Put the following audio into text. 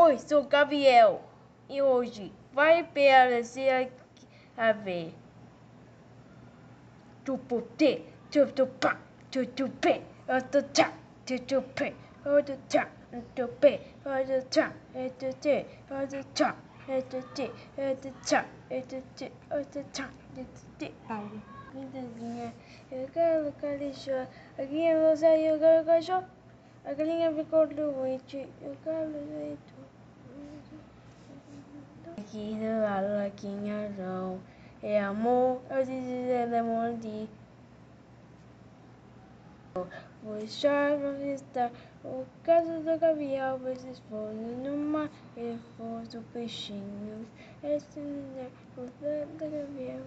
Oi, sou Gabriel e hoje vai aparecer a ver. Tupo te, tupo pa, tupo pe, outro cha, tupo pe, outro cha, tupo pe, outro cha, outro te, outro cha, outro te, outro cha, outro te, outro cha, outro te. Paulo. Lindazinha, eu quero cachorro. Aqui é você, eu quero cachorro. A galinha ficou doente, eu quero leite. esquina, lá, lá, Arão. É amor, eu te disse, é mordi. de... Puxar pra visitar o caso do gavial, vocês foram no mar, ele fosse peixinho. Esse não é o da gavial.